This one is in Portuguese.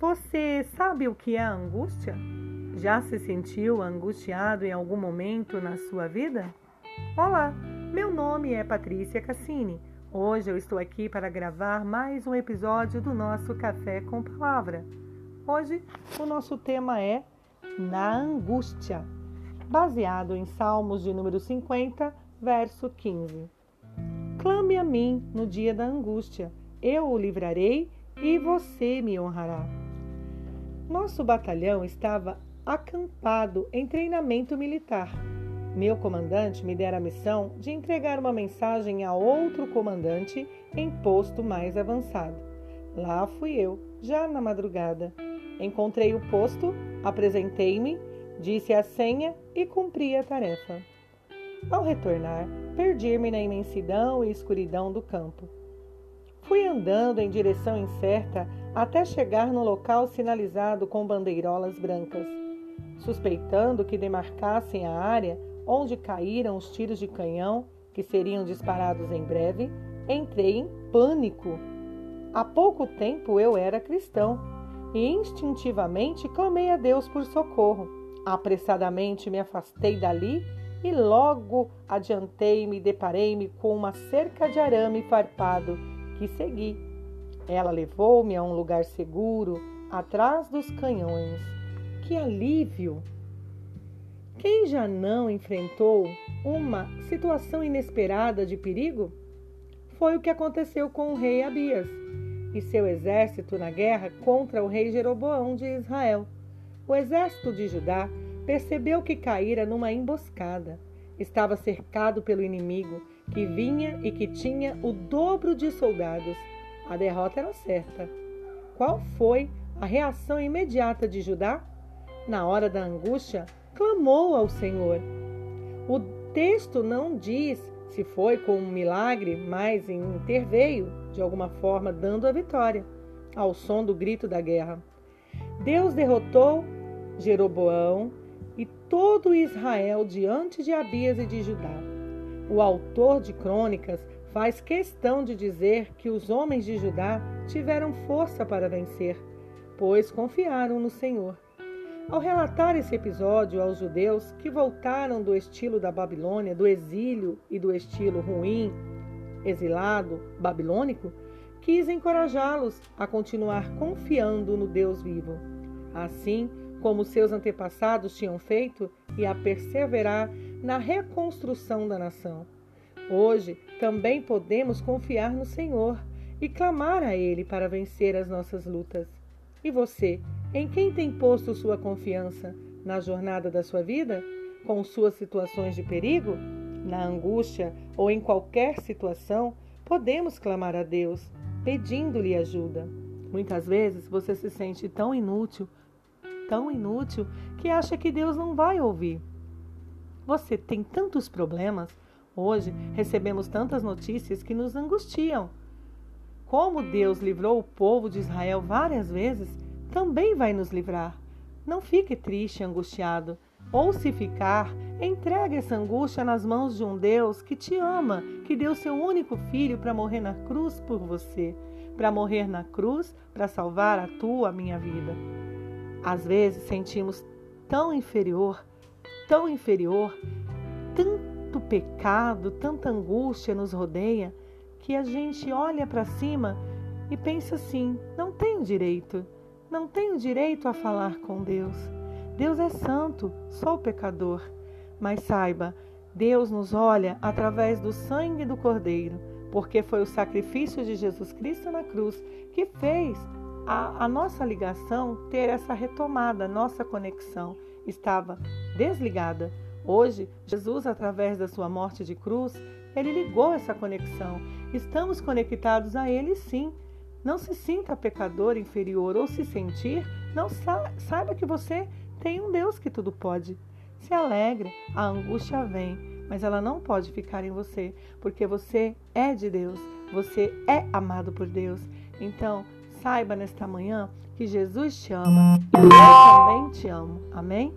Você sabe o que é angústia? Já se sentiu angustiado em algum momento na sua vida? Olá, meu nome é Patrícia Cassini. Hoje eu estou aqui para gravar mais um episódio do nosso Café com Palavra. Hoje o nosso tema é Na Angústia, baseado em Salmos de número 50, verso 15. Clame a mim no dia da angústia, eu o livrarei e você me honrará. Nosso batalhão estava acampado em treinamento militar. Meu comandante me dera a missão de entregar uma mensagem a outro comandante em posto mais avançado. Lá fui eu, já na madrugada. Encontrei o posto, apresentei-me, disse a senha e cumpri a tarefa. Ao retornar, perdi-me na imensidão e escuridão do campo. Fui andando em direção incerta até chegar no local sinalizado com bandeirolas brancas. Suspeitando que demarcassem a área onde caíram os tiros de canhão que seriam disparados em breve, entrei em pânico. Há pouco tempo eu era cristão e instintivamente clamei a Deus por socorro. Apressadamente me afastei dali e logo adiantei-me e deparei-me com uma cerca de arame farpado que segui. Ela levou-me a um lugar seguro, atrás dos canhões. Que alívio! Quem já não enfrentou uma situação inesperada de perigo? Foi o que aconteceu com o rei Abias e seu exército na guerra contra o rei Jeroboão de Israel. O exército de Judá percebeu que caíra numa emboscada. Estava cercado pelo inimigo que vinha e que tinha o dobro de soldados. A derrota era certa. Qual foi a reação imediata de Judá? Na hora da angústia, clamou ao Senhor. O texto não diz se foi com um milagre, mas interveio de alguma forma, dando a vitória ao som do grito da guerra. Deus derrotou Jeroboão e todo Israel diante de Abias e de Judá. O autor de Crônicas faz questão de dizer que os homens de Judá tiveram força para vencer, pois confiaram no Senhor. Ao relatar esse episódio aos judeus que voltaram do estilo da Babilônia, do exílio e do estilo ruim, exilado, babilônico, quis encorajá-los a continuar confiando no Deus vivo. Assim, como seus antepassados tinham feito, e a perseverar na reconstrução da nação. Hoje também podemos confiar no Senhor e clamar a Ele para vencer as nossas lutas. E você, em quem tem posto sua confiança? Na jornada da sua vida? Com suas situações de perigo? Na angústia ou em qualquer situação, podemos clamar a Deus, pedindo-lhe ajuda. Muitas vezes você se sente tão inútil tão inútil que acha que Deus não vai ouvir. Você tem tantos problemas. Hoje recebemos tantas notícias que nos angustiam. Como Deus livrou o povo de Israel várias vezes, também vai nos livrar. Não fique triste e angustiado. Ou se ficar, entregue essa angústia nas mãos de um Deus que te ama, que deu seu único filho para morrer na cruz por você, para morrer na cruz para salvar a tua, a minha vida. Às vezes sentimos tão inferior, tão inferior, tanto pecado, tanta angústia nos rodeia, que a gente olha para cima e pensa assim: não tenho direito, não tenho direito a falar com Deus. Deus é santo, sou pecador. Mas saiba, Deus nos olha através do sangue do Cordeiro, porque foi o sacrifício de Jesus Cristo na cruz que fez a, a nossa ligação ter essa retomada, nossa conexão estava desligada. Hoje, Jesus, através da sua morte de cruz, ele ligou essa conexão. Estamos conectados a Ele sim. Não se sinta pecador inferior ou se sentir, não sa saiba que você tem um Deus que tudo pode. Se alegre, a angústia vem, mas ela não pode ficar em você, porque você é de Deus, você é amado por Deus. Então, Saiba nesta manhã que Jesus te ama e eu também te amo. Amém?